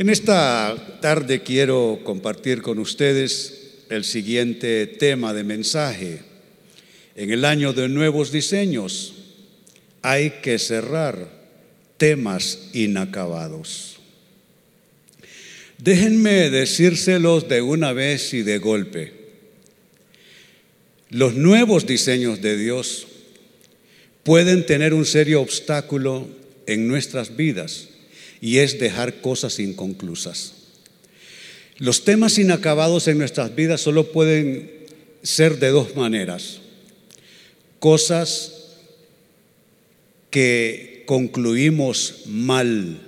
En esta tarde quiero compartir con ustedes el siguiente tema de mensaje. En el año de nuevos diseños hay que cerrar temas inacabados. Déjenme decírselos de una vez y de golpe. Los nuevos diseños de Dios pueden tener un serio obstáculo en nuestras vidas y es dejar cosas inconclusas. Los temas inacabados en nuestras vidas solo pueden ser de dos maneras. Cosas que concluimos mal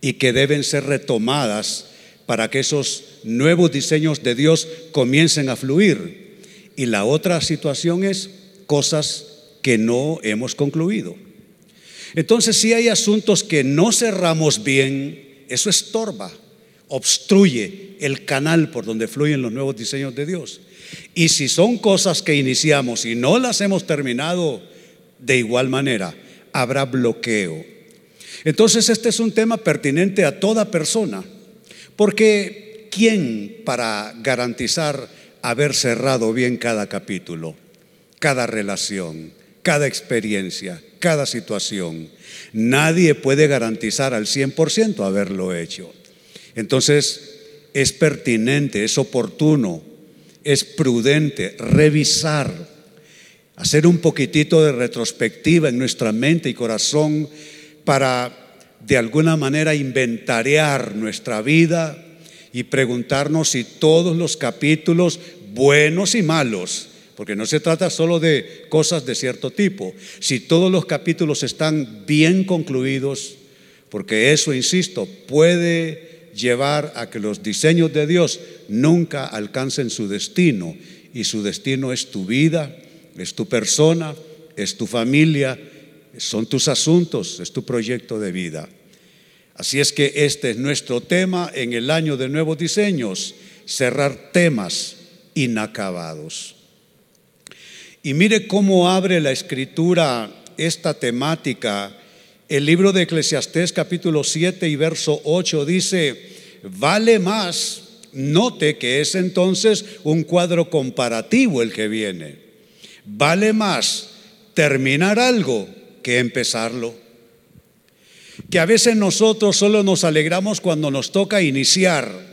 y que deben ser retomadas para que esos nuevos diseños de Dios comiencen a fluir. Y la otra situación es cosas que no hemos concluido. Entonces, si hay asuntos que no cerramos bien, eso estorba, obstruye el canal por donde fluyen los nuevos diseños de Dios. Y si son cosas que iniciamos y no las hemos terminado de igual manera, habrá bloqueo. Entonces, este es un tema pertinente a toda persona, porque ¿quién para garantizar haber cerrado bien cada capítulo, cada relación, cada experiencia, cada situación. Nadie puede garantizar al 100% haberlo hecho. Entonces, es pertinente, es oportuno, es prudente revisar, hacer un poquitito de retrospectiva en nuestra mente y corazón para de alguna manera inventariar nuestra vida y preguntarnos si todos los capítulos, buenos y malos, porque no se trata solo de cosas de cierto tipo. Si todos los capítulos están bien concluidos, porque eso, insisto, puede llevar a que los diseños de Dios nunca alcancen su destino, y su destino es tu vida, es tu persona, es tu familia, son tus asuntos, es tu proyecto de vida. Así es que este es nuestro tema en el año de nuevos diseños, cerrar temas inacabados. Y mire cómo abre la escritura esta temática. El libro de Eclesiastés capítulo 7 y verso 8 dice, vale más, note que es entonces un cuadro comparativo el que viene, vale más terminar algo que empezarlo. Que a veces nosotros solo nos alegramos cuando nos toca iniciar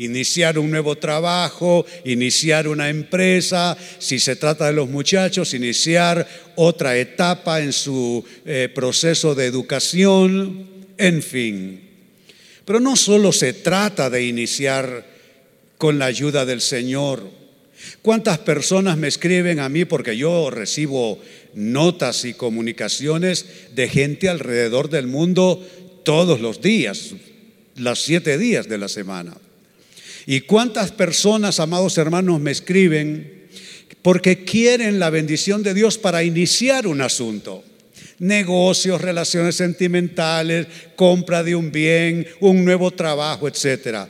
iniciar un nuevo trabajo, iniciar una empresa, si se trata de los muchachos, iniciar otra etapa en su eh, proceso de educación, en fin. Pero no solo se trata de iniciar con la ayuda del Señor. ¿Cuántas personas me escriben a mí porque yo recibo notas y comunicaciones de gente alrededor del mundo todos los días, los siete días de la semana? ¿Y cuántas personas, amados hermanos, me escriben porque quieren la bendición de Dios para iniciar un asunto? Negocios, relaciones sentimentales, compra de un bien, un nuevo trabajo, etcétera.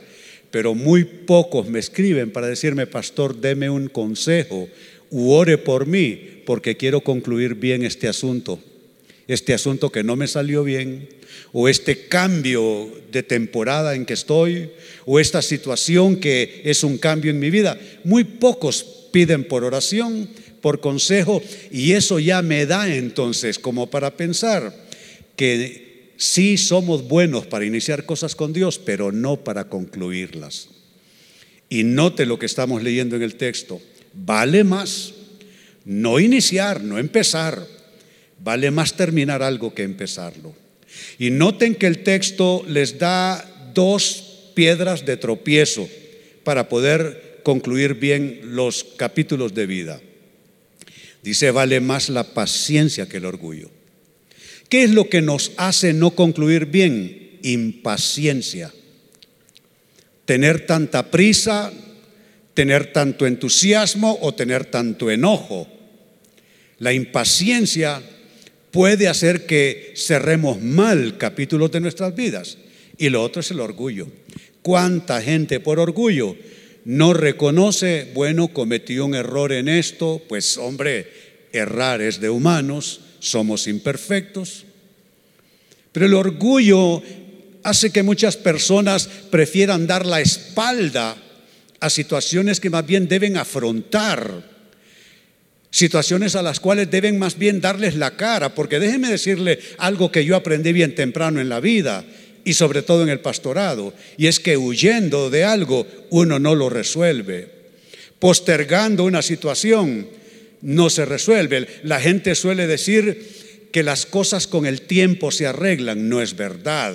Pero muy pocos me escriben para decirme, pastor, deme un consejo u ore por mí porque quiero concluir bien este asunto. Este asunto que no me salió bien, o este cambio de temporada en que estoy, o esta situación que es un cambio en mi vida. Muy pocos piden por oración, por consejo, y eso ya me da entonces como para pensar que sí somos buenos para iniciar cosas con Dios, pero no para concluirlas. Y note lo que estamos leyendo en el texto. Vale más no iniciar, no empezar. Vale más terminar algo que empezarlo. Y noten que el texto les da dos piedras de tropiezo para poder concluir bien los capítulos de vida. Dice, vale más la paciencia que el orgullo. ¿Qué es lo que nos hace no concluir bien? Impaciencia. Tener tanta prisa, tener tanto entusiasmo o tener tanto enojo. La impaciencia puede hacer que cerremos mal capítulos de nuestras vidas. Y lo otro es el orgullo. ¿Cuánta gente por orgullo no reconoce, bueno, cometí un error en esto? Pues hombre, errar es de humanos, somos imperfectos. Pero el orgullo hace que muchas personas prefieran dar la espalda a situaciones que más bien deben afrontar, situaciones a las cuales deben más bien darles la cara, porque déjeme decirle algo que yo aprendí bien temprano en la vida y sobre todo en el pastorado, y es que huyendo de algo uno no lo resuelve, postergando una situación no se resuelve. La gente suele decir que las cosas con el tiempo se arreglan, no es verdad.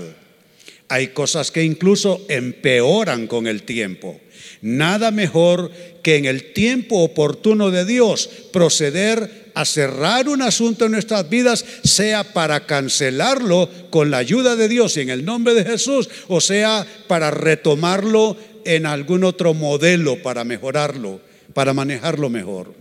Hay cosas que incluso empeoran con el tiempo. Nada mejor que en el tiempo oportuno de Dios proceder a cerrar un asunto en nuestras vidas, sea para cancelarlo con la ayuda de Dios y en el nombre de Jesús, o sea para retomarlo en algún otro modelo para mejorarlo, para manejarlo mejor.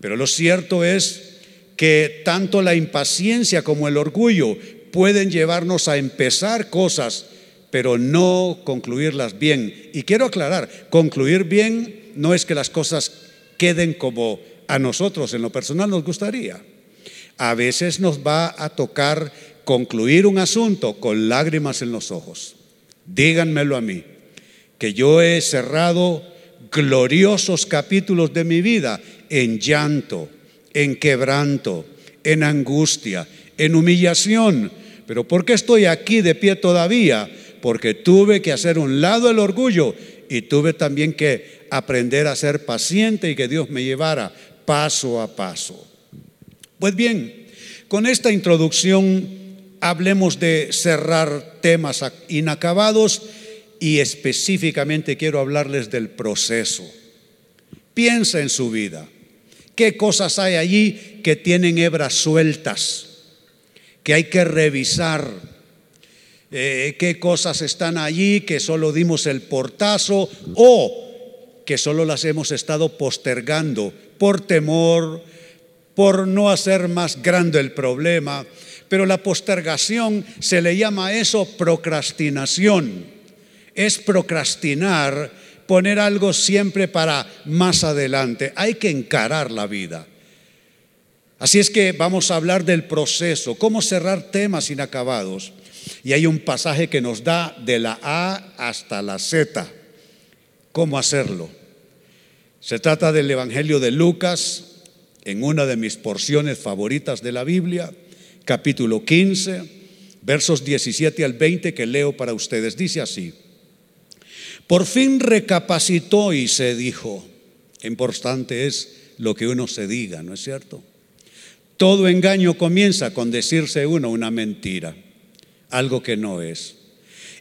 Pero lo cierto es que tanto la impaciencia como el orgullo pueden llevarnos a empezar cosas, pero no concluirlas bien. Y quiero aclarar, concluir bien no es que las cosas queden como a nosotros en lo personal nos gustaría. A veces nos va a tocar concluir un asunto con lágrimas en los ojos. Díganmelo a mí, que yo he cerrado gloriosos capítulos de mi vida en llanto, en quebranto, en angustia, en humillación, pero ¿por qué estoy aquí de pie todavía? Porque tuve que hacer un lado el orgullo y tuve también que aprender a ser paciente y que Dios me llevara paso a paso. Pues bien, con esta introducción hablemos de cerrar temas inacabados y específicamente quiero hablarles del proceso. Piensa en su vida. ¿Qué cosas hay allí que tienen hebras sueltas? Que hay que revisar eh, qué cosas están allí, que solo dimos el portazo o que solo las hemos estado postergando por temor, por no hacer más grande el problema. Pero la postergación se le llama eso procrastinación. Es procrastinar, poner algo siempre para más adelante. Hay que encarar la vida. Así es que vamos a hablar del proceso, cómo cerrar temas inacabados. Y hay un pasaje que nos da de la A hasta la Z, cómo hacerlo. Se trata del Evangelio de Lucas, en una de mis porciones favoritas de la Biblia, capítulo 15, versos 17 al 20 que leo para ustedes. Dice así, por fin recapacitó y se dijo, importante es lo que uno se diga, ¿no es cierto? Todo engaño comienza con decirse uno una mentira, algo que no es.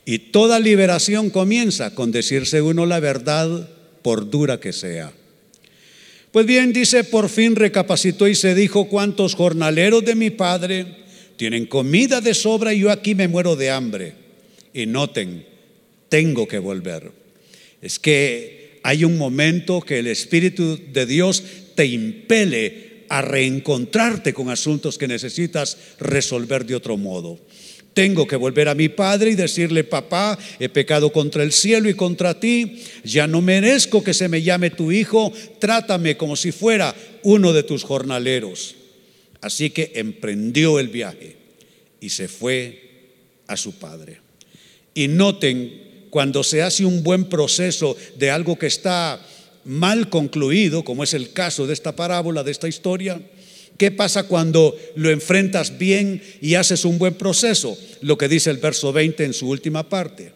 Y toda liberación comienza con decirse uno la verdad, por dura que sea. Pues bien, dice, por fin recapacitó y se dijo, ¿cuántos jornaleros de mi padre tienen comida de sobra y yo aquí me muero de hambre? Y noten, tengo que volver. Es que hay un momento que el Espíritu de Dios te impele a reencontrarte con asuntos que necesitas resolver de otro modo. Tengo que volver a mi padre y decirle, papá, he pecado contra el cielo y contra ti, ya no merezco que se me llame tu hijo, trátame como si fuera uno de tus jornaleros. Así que emprendió el viaje y se fue a su padre. Y noten, cuando se hace un buen proceso de algo que está mal concluido, como es el caso de esta parábola, de esta historia, ¿qué pasa cuando lo enfrentas bien y haces un buen proceso? Lo que dice el verso 20 en su última parte.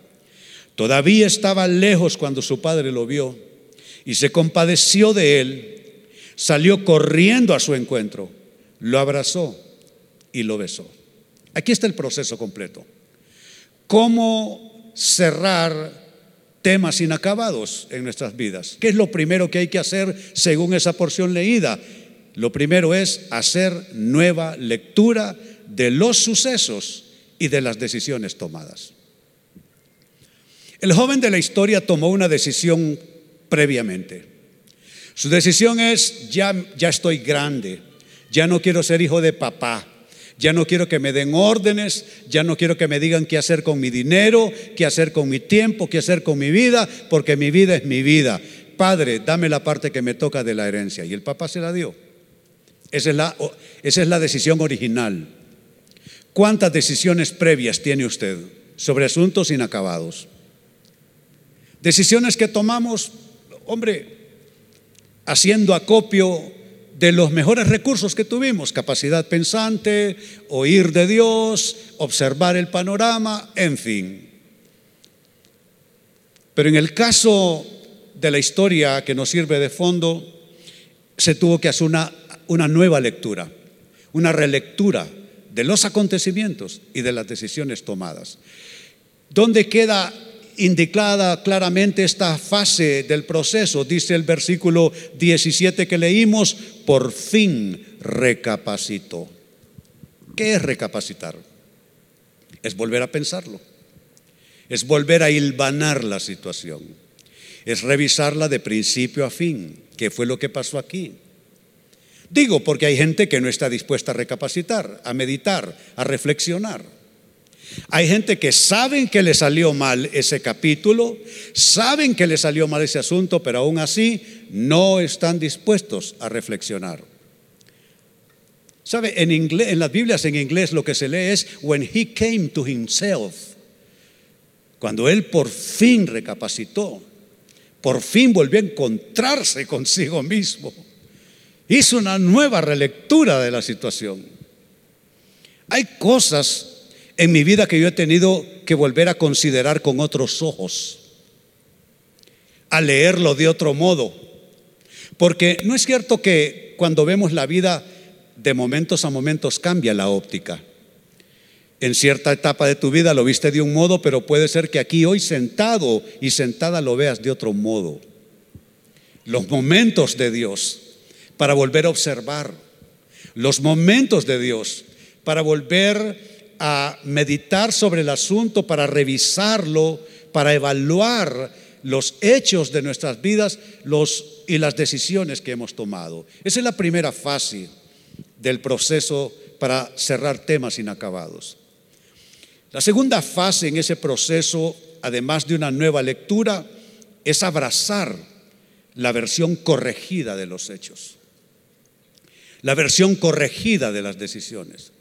Todavía estaba lejos cuando su padre lo vio y se compadeció de él, salió corriendo a su encuentro, lo abrazó y lo besó. Aquí está el proceso completo. ¿Cómo cerrar temas inacabados en nuestras vidas. ¿Qué es lo primero que hay que hacer según esa porción leída? Lo primero es hacer nueva lectura de los sucesos y de las decisiones tomadas. El joven de la historia tomó una decisión previamente. Su decisión es, ya, ya estoy grande, ya no quiero ser hijo de papá, ya no quiero que me den órdenes, ya no quiero que me digan qué hacer con mi dinero, qué hacer con mi tiempo, qué hacer con mi vida, porque mi vida es mi vida. Padre, dame la parte que me toca de la herencia. Y el papá se la dio. Esa es la, esa es la decisión original. ¿Cuántas decisiones previas tiene usted? sobre asuntos inacabados. Decisiones que tomamos, hombre, haciendo acopio de los mejores recursos que tuvimos, capacidad pensante, oír de Dios, observar el panorama, en fin. Pero en el caso de la historia que nos sirve de fondo, se tuvo que hacer una, una nueva lectura, una relectura de los acontecimientos y de las decisiones tomadas. ¿Dónde queda indicada claramente esta fase del proceso. Dice el versículo 17 que leímos, por fin recapacitó. ¿Qué es recapacitar? Es volver a pensarlo. Es volver a hilvanar la situación. Es revisarla de principio a fin. ¿Qué fue lo que pasó aquí? Digo porque hay gente que no está dispuesta a recapacitar, a meditar, a reflexionar. Hay gente que saben que le salió mal ese capítulo, saben que le salió mal ese asunto, pero aún así no están dispuestos a reflexionar. ¿Sabe? En, inglés, en las Biblias en inglés lo que se lee es when he came to himself. Cuando él por fin recapacitó, por fin volvió a encontrarse consigo mismo. Hizo una nueva relectura de la situación. Hay cosas en mi vida que yo he tenido que volver a considerar con otros ojos, a leerlo de otro modo. Porque no es cierto que cuando vemos la vida de momentos a momentos cambia la óptica. En cierta etapa de tu vida lo viste de un modo, pero puede ser que aquí hoy sentado y sentada lo veas de otro modo. Los momentos de Dios para volver a observar. Los momentos de Dios para volver a meditar sobre el asunto, para revisarlo, para evaluar los hechos de nuestras vidas y las decisiones que hemos tomado. Esa es la primera fase del proceso para cerrar temas inacabados. La segunda fase en ese proceso, además de una nueva lectura, es abrazar la versión corregida de los hechos, la versión corregida de las decisiones.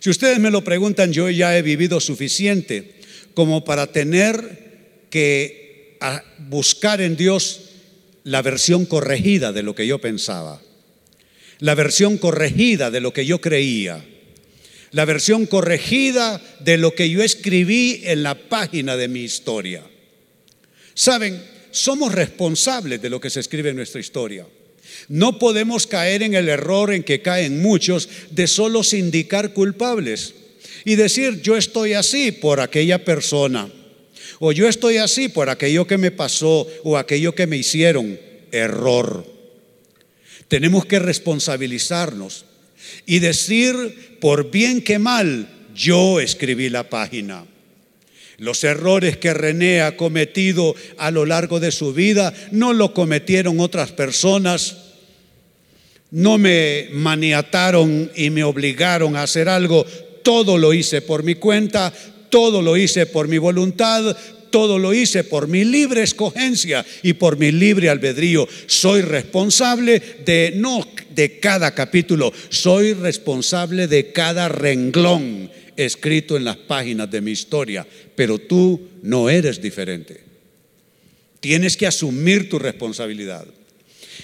Si ustedes me lo preguntan, yo ya he vivido suficiente como para tener que buscar en Dios la versión corregida de lo que yo pensaba, la versión corregida de lo que yo creía, la versión corregida de lo que yo escribí en la página de mi historia. Saben, somos responsables de lo que se escribe en nuestra historia. No podemos caer en el error en que caen muchos de solo sindicar culpables y decir yo estoy así por aquella persona o yo estoy así por aquello que me pasó o aquello que me hicieron. Error. Tenemos que responsabilizarnos y decir por bien que mal yo escribí la página. Los errores que René ha cometido a lo largo de su vida no lo cometieron otras personas no me maniataron y me obligaron a hacer algo. Todo lo hice por mi cuenta, todo lo hice por mi voluntad, todo lo hice por mi libre escogencia y por mi libre albedrío. Soy responsable de no de cada capítulo, soy responsable de cada renglón escrito en las páginas de mi historia, pero tú no eres diferente. Tienes que asumir tu responsabilidad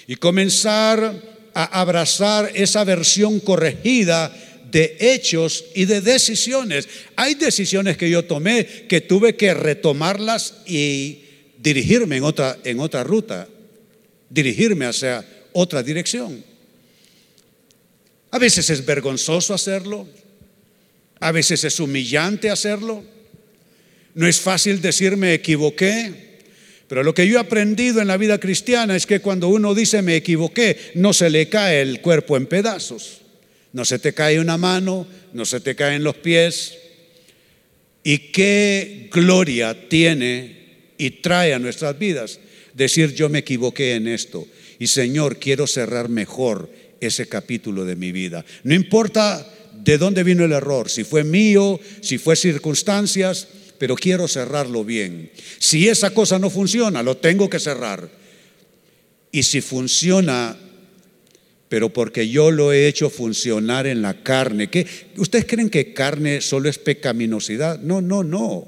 y comenzar a abrazar esa versión corregida de hechos y de decisiones. Hay decisiones que yo tomé que tuve que retomarlas y dirigirme en otra, en otra ruta, dirigirme hacia otra dirección. A veces es vergonzoso hacerlo, a veces es humillante hacerlo, no es fácil decir me equivoqué, pero lo que yo he aprendido en la vida cristiana es que cuando uno dice me equivoqué, no se le cae el cuerpo en pedazos. No se te cae una mano, no se te caen los pies. Y qué gloria tiene y trae a nuestras vidas decir yo me equivoqué en esto. Y Señor, quiero cerrar mejor ese capítulo de mi vida. No importa de dónde vino el error, si fue mío, si fue circunstancias, pero quiero cerrarlo bien. Si esa cosa no funciona, lo tengo que cerrar. Y si funciona pero porque yo lo he hecho funcionar en la carne. ¿Qué? ¿Ustedes creen que carne solo es pecaminosidad? No, no, no.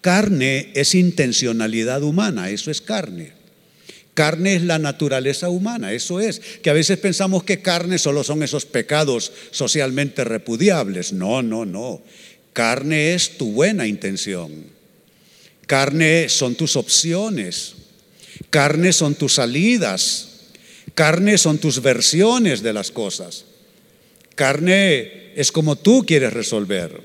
Carne es intencionalidad humana, eso es carne. Carne es la naturaleza humana, eso es. Que a veces pensamos que carne solo son esos pecados socialmente repudiables. No, no, no. Carne es tu buena intención. Carne son tus opciones. Carne son tus salidas. Carne son tus versiones de las cosas. Carne es como tú quieres resolver.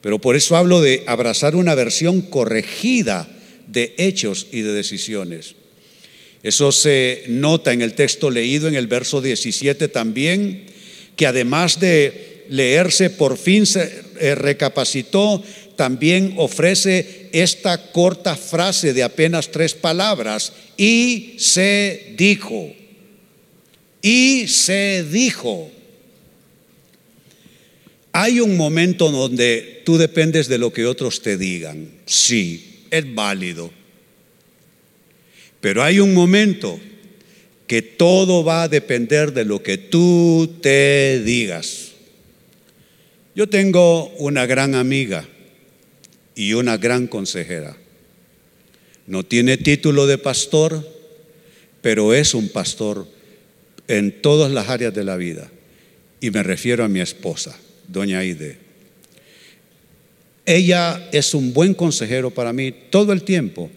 Pero por eso hablo de abrazar una versión corregida de hechos y de decisiones. Eso se nota en el texto leído en el verso 17 también, que además de leerse por fin eh, recapacitó, también ofrece esta corta frase de apenas tres palabras, y se dijo, y se dijo. Hay un momento donde tú dependes de lo que otros te digan, sí, es válido pero hay un momento que todo va a depender de lo que tú te digas. Yo tengo una gran amiga y una gran consejera. No tiene título de pastor, pero es un pastor en todas las áreas de la vida. Y me refiero a mi esposa, doña Aide. Ella es un buen consejero para mí todo el tiempo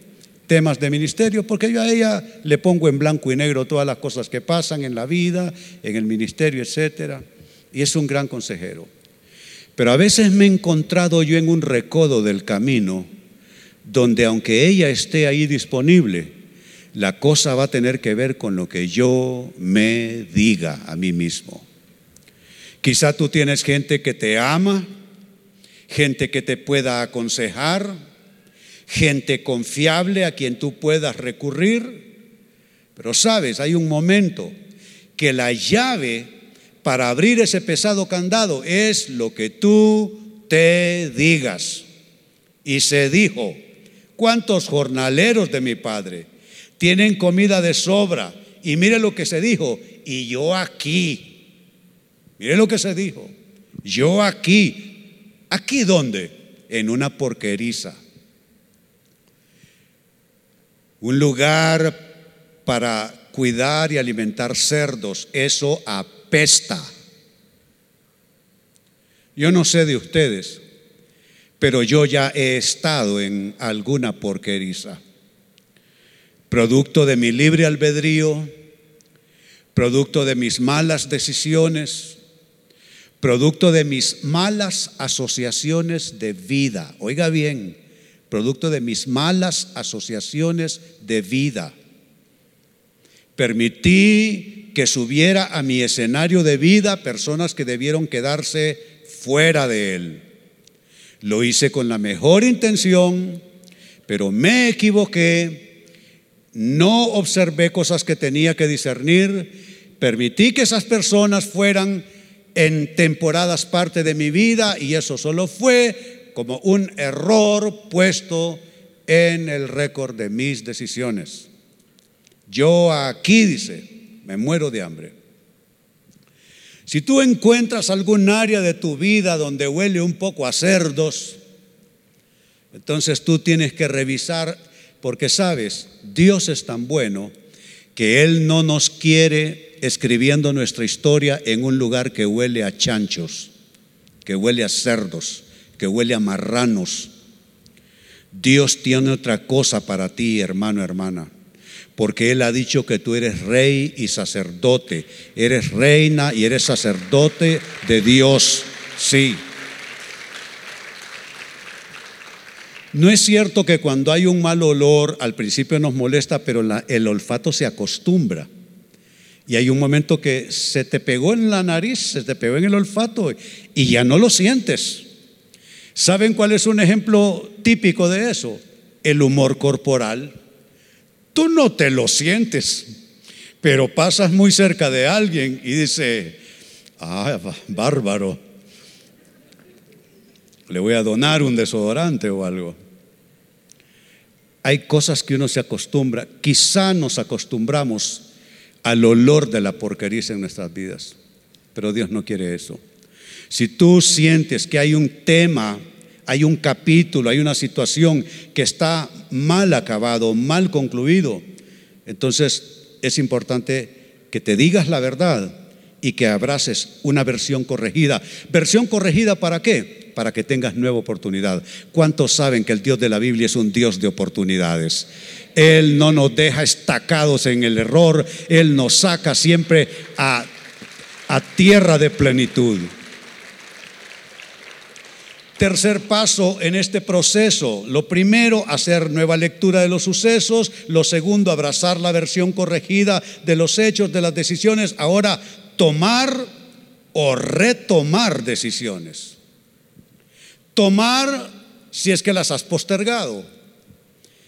temas de ministerio, porque yo a ella le pongo en blanco y negro todas las cosas que pasan en la vida, en el ministerio, etcétera, y es un gran consejero. Pero a veces me he encontrado yo en un recodo del camino donde aunque ella esté ahí disponible, la cosa va a tener que ver con lo que yo me diga a mí mismo. Quizá tú tienes gente que te ama, gente que te pueda aconsejar, gente confiable a quien tú puedas recurrir. Pero sabes, hay un momento que la llave para abrir ese pesado candado es lo que tú te digas. Y se dijo, ¿cuántos jornaleros de mi padre tienen comida de sobra? Y mire lo que se dijo, y yo aquí. Mire lo que se dijo, yo aquí. ¿Aquí dónde? En una porqueriza un lugar para cuidar y alimentar cerdos, eso apesta. Yo no sé de ustedes, pero yo ya he estado en alguna porqueriza. Producto de mi libre albedrío, producto de mis malas decisiones, producto de mis malas asociaciones de vida. Oiga bien, producto de mis malas asociaciones de vida. Permití que subiera a mi escenario de vida personas que debieron quedarse fuera de él. Lo hice con la mejor intención, pero me equivoqué, no observé cosas que tenía que discernir, permití que esas personas fueran en temporadas parte de mi vida y eso solo fue como un error puesto en el récord de mis decisiones. Yo aquí, dice, me muero de hambre. Si tú encuentras algún área de tu vida donde huele un poco a cerdos, entonces tú tienes que revisar, porque sabes, Dios es tan bueno que Él no nos quiere escribiendo nuestra historia en un lugar que huele a chanchos, que huele a cerdos que huele a marranos. Dios tiene otra cosa para ti, hermano, hermana, porque Él ha dicho que tú eres rey y sacerdote, eres reina y eres sacerdote de Dios, sí. No es cierto que cuando hay un mal olor al principio nos molesta, pero el olfato se acostumbra. Y hay un momento que se te pegó en la nariz, se te pegó en el olfato y ya no lo sientes. ¿Saben cuál es un ejemplo típico de eso? El humor corporal. Tú no te lo sientes, pero pasas muy cerca de alguien y dice, ah, bárbaro, le voy a donar un desodorante o algo. Hay cosas que uno se acostumbra, quizá nos acostumbramos al olor de la porquería en nuestras vidas. Pero Dios no quiere eso. Si tú sientes que hay un tema, hay un capítulo, hay una situación que está mal acabado, mal concluido, entonces es importante que te digas la verdad y que abraces una versión corregida. ¿Versión corregida para qué? Para que tengas nueva oportunidad. ¿Cuántos saben que el Dios de la Biblia es un Dios de oportunidades? Él no nos deja estacados en el error, Él nos saca siempre a, a tierra de plenitud. Tercer paso en este proceso. Lo primero, hacer nueva lectura de los sucesos. Lo segundo, abrazar la versión corregida de los hechos, de las decisiones. Ahora, tomar o retomar decisiones. Tomar si es que las has postergado.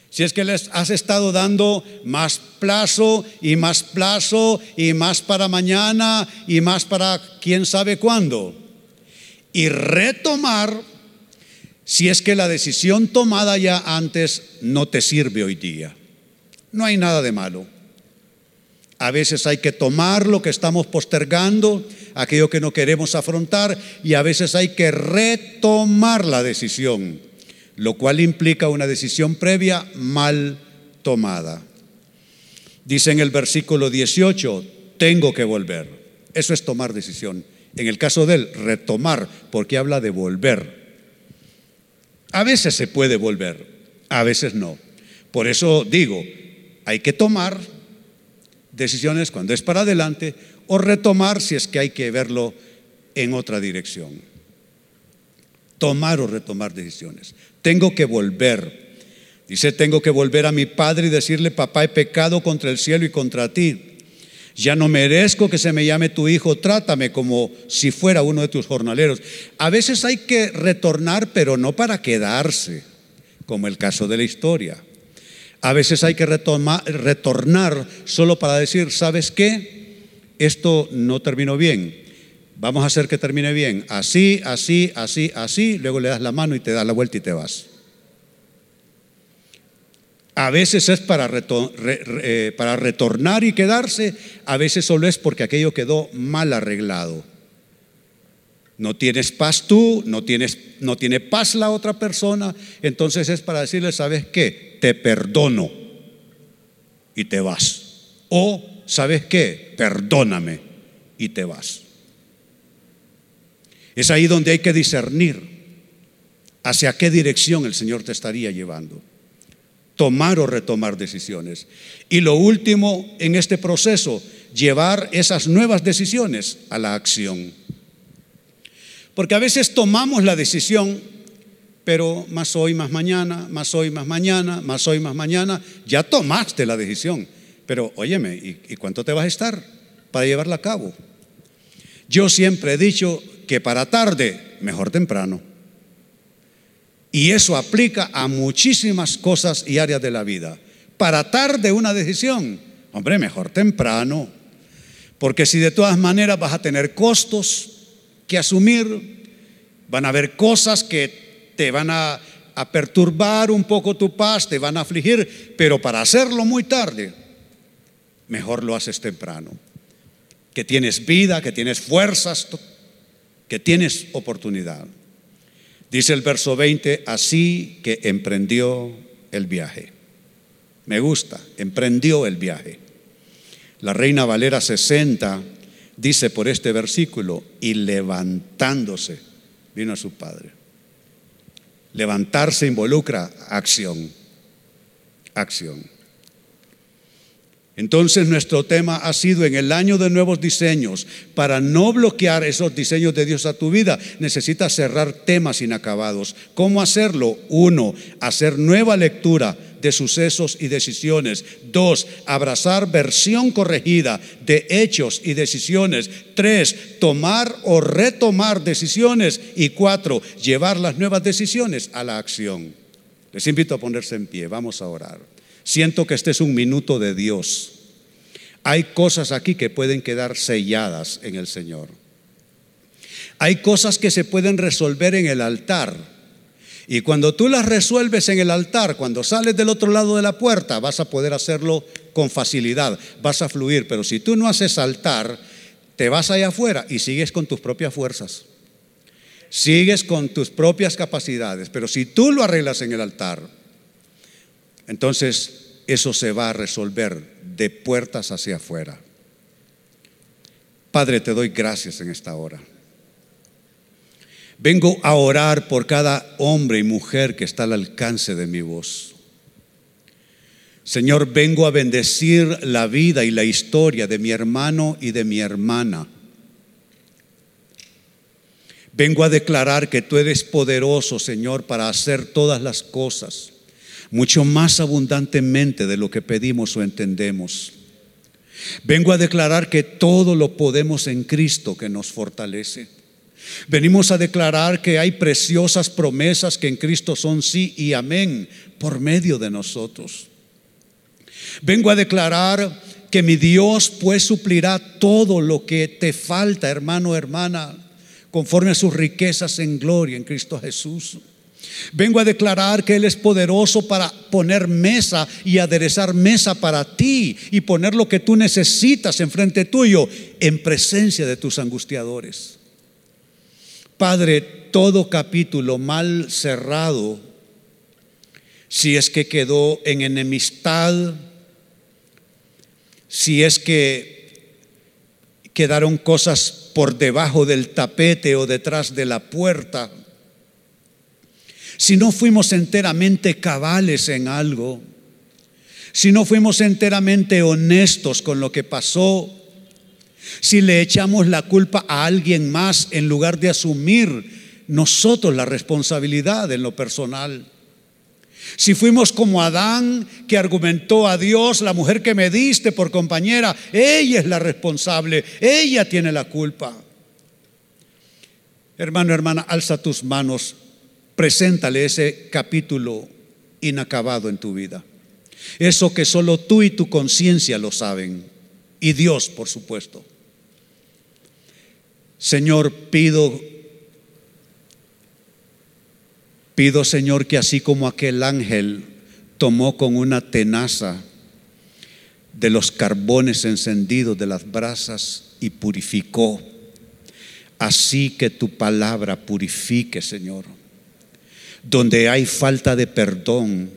Si es que les has estado dando más plazo y más plazo y más para mañana y más para quién sabe cuándo. Y retomar si es que la decisión tomada ya antes no te sirve hoy día. No hay nada de malo. A veces hay que tomar lo que estamos postergando, aquello que no queremos afrontar, y a veces hay que retomar la decisión, lo cual implica una decisión previa mal tomada. Dice en el versículo 18, tengo que volver. Eso es tomar decisión. En el caso de él, retomar, porque habla de volver. A veces se puede volver, a veces no. Por eso digo, hay que tomar decisiones cuando es para adelante o retomar si es que hay que verlo en otra dirección. Tomar o retomar decisiones. Tengo que volver. Dice, tengo que volver a mi padre y decirle, papá, he pecado contra el cielo y contra ti. Ya no merezco que se me llame tu hijo, trátame como si fuera uno de tus jornaleros. A veces hay que retornar, pero no para quedarse, como el caso de la historia. A veces hay que retornar solo para decir, ¿sabes qué? Esto no terminó bien. Vamos a hacer que termine bien. Así, así, así, así. Luego le das la mano y te das la vuelta y te vas. A veces es para, eh, para retornar y quedarse, a veces solo es porque aquello quedó mal arreglado. No tienes paz tú, no, tienes, no tiene paz la otra persona, entonces es para decirle, ¿sabes qué? Te perdono y te vas. O, ¿sabes qué? Perdóname y te vas. Es ahí donde hay que discernir hacia qué dirección el Señor te estaría llevando tomar o retomar decisiones. Y lo último en este proceso, llevar esas nuevas decisiones a la acción. Porque a veces tomamos la decisión, pero más hoy, más mañana, más hoy, más mañana, más hoy, más mañana, ya tomaste la decisión. Pero óyeme, ¿y, y cuánto te vas a estar para llevarla a cabo? Yo siempre he dicho que para tarde, mejor temprano. Y eso aplica a muchísimas cosas y áreas de la vida. Para tarde una decisión, hombre, mejor temprano. Porque si de todas maneras vas a tener costos que asumir, van a haber cosas que te van a, perturbar un poco tu paz, te van a afligir, pero para hacerlo muy tarde, mejor lo haces temprano. Que tienes vida, que tienes fuerzas, que tienes oportunidad. Dice el verso 20, así que emprendió el viaje. Me gusta, emprendió el viaje. La reina Valera 60 dice por este versículo, y levantándose, vino a su padre. Levantarse involucra acción, acción. Entonces nuestro tema ha sido en el año de nuevos diseños. Para no bloquear esos diseños de Dios a tu vida, necesitas cerrar temas inacabados. ¿Cómo hacerlo? Uno, hacer nueva lectura de sucesos y decisiones. Dos, abrazar versión corregida de hechos y decisiones. Tres, tomar o retomar decisiones. Y cuatro, llevar las nuevas decisiones a la acción. Les invito a ponerse en pie. Vamos a orar. Siento que este es un minuto de Dios. Hay cosas aquí que pueden quedar selladas en el Señor. Hay cosas que se pueden resolver en el altar Y cuando tú las resuelves en el altar, cuando sales del otro lado de la puerta, vas a poder hacerlo con facilidad, vas a fluir. Pero si tú no haces altar, te vas allá afuera y sigues con tus propias fuerzas. Sigues con tus propias capacidades. Pero si tú lo arreglas en el altar, entonces eso se va a resolver de puertas hacia afuera. Padre, te doy gracias en esta hora. Vengo a orar por cada hombre y mujer que está al alcance de mi voz. Señor, vengo a bendecir la vida y la historia de mi hermano y de mi hermana. Vengo a declarar que tú eres poderoso, Señor, para hacer todas las cosas, mucho más abundantemente de lo que pedimos o entendemos. Vengo a declarar que todo lo podemos en Cristo que nos fortalece. Venimos a declarar que hay preciosas promesas que en Cristo son sí y amén por medio de nosotros. Vengo a declarar que mi Dios pues suplirá todo lo que te falta, hermano, hermana, conforme a sus riquezas en gloria en Cristo Jesús. Vengo a declarar que Él es poderoso para poner mesa y aderezar mesa para ti y poner lo que tú necesitas enfrente tuyo en presencia de tus angustiadores. Padre, todo capítulo mal cerrado, si es que quedó en enemistad, si es que quedaron cosas por debajo del tapete o detrás de la puerta, si no fuimos enteramente cabales en algo, si no fuimos enteramente honestos con lo que pasó, si le echamos la culpa a alguien más en lugar de asumir nosotros la responsabilidad en lo personal. Si fuimos como Adán que argumentó a Dios, la mujer que me diste por compañera, ella es la responsable, ella tiene la culpa. Hermano, hermana, alza tus manos, preséntale ese capítulo inacabado en tu vida. Eso que solo tú y tu conciencia lo saben. Y Dios, por supuesto. Señor, pido, pido Señor que así como aquel ángel tomó con una tenaza de los carbones encendidos de las brasas y purificó, así que tu palabra purifique, Señor. Donde hay falta de perdón,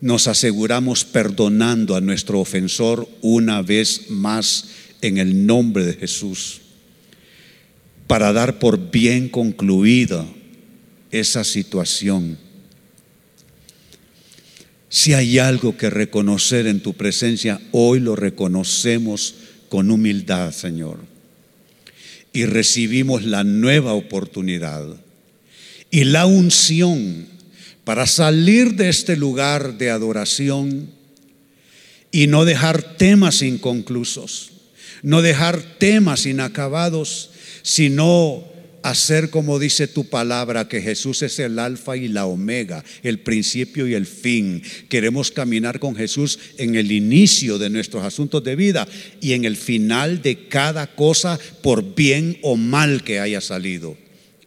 nos aseguramos perdonando a nuestro ofensor una vez más en el nombre de Jesús para dar por bien concluida esa situación. Si hay algo que reconocer en tu presencia, hoy lo reconocemos con humildad, Señor. Y recibimos la nueva oportunidad y la unción para salir de este lugar de adoración y no dejar temas inconclusos, no dejar temas inacabados, sino hacer como dice tu palabra, que Jesús es el alfa y la omega, el principio y el fin. Queremos caminar con Jesús en el inicio de nuestros asuntos de vida y en el final de cada cosa, por bien o mal que haya salido,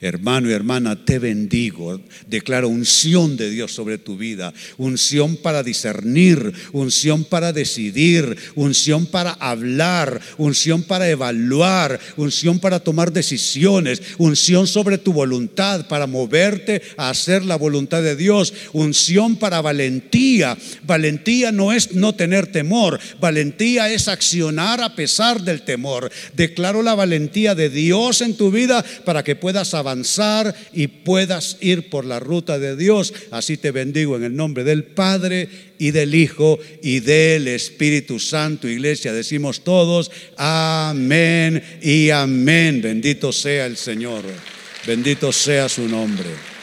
Hermano y hermana, te bendigo. Declaro unción de Dios sobre tu vida. Unción para discernir, unción para decidir, unción para hablar, unción para evaluar, unción para tomar decisiones, unción sobre tu voluntad para moverte a hacer la voluntad de Dios, unción para valentía. Valentía no es no tener temor, valentía es accionar a pesar del temor. Declaro la valentía de Dios en tu vida para que puedas avanzar y puedas ir por la ruta de Dios. Así te bendigo en el nombre del Padre y del Hijo y del Espíritu Santo. Iglesia, decimos todos, amén y amén. Bendito sea el Señor. Bendito sea su nombre.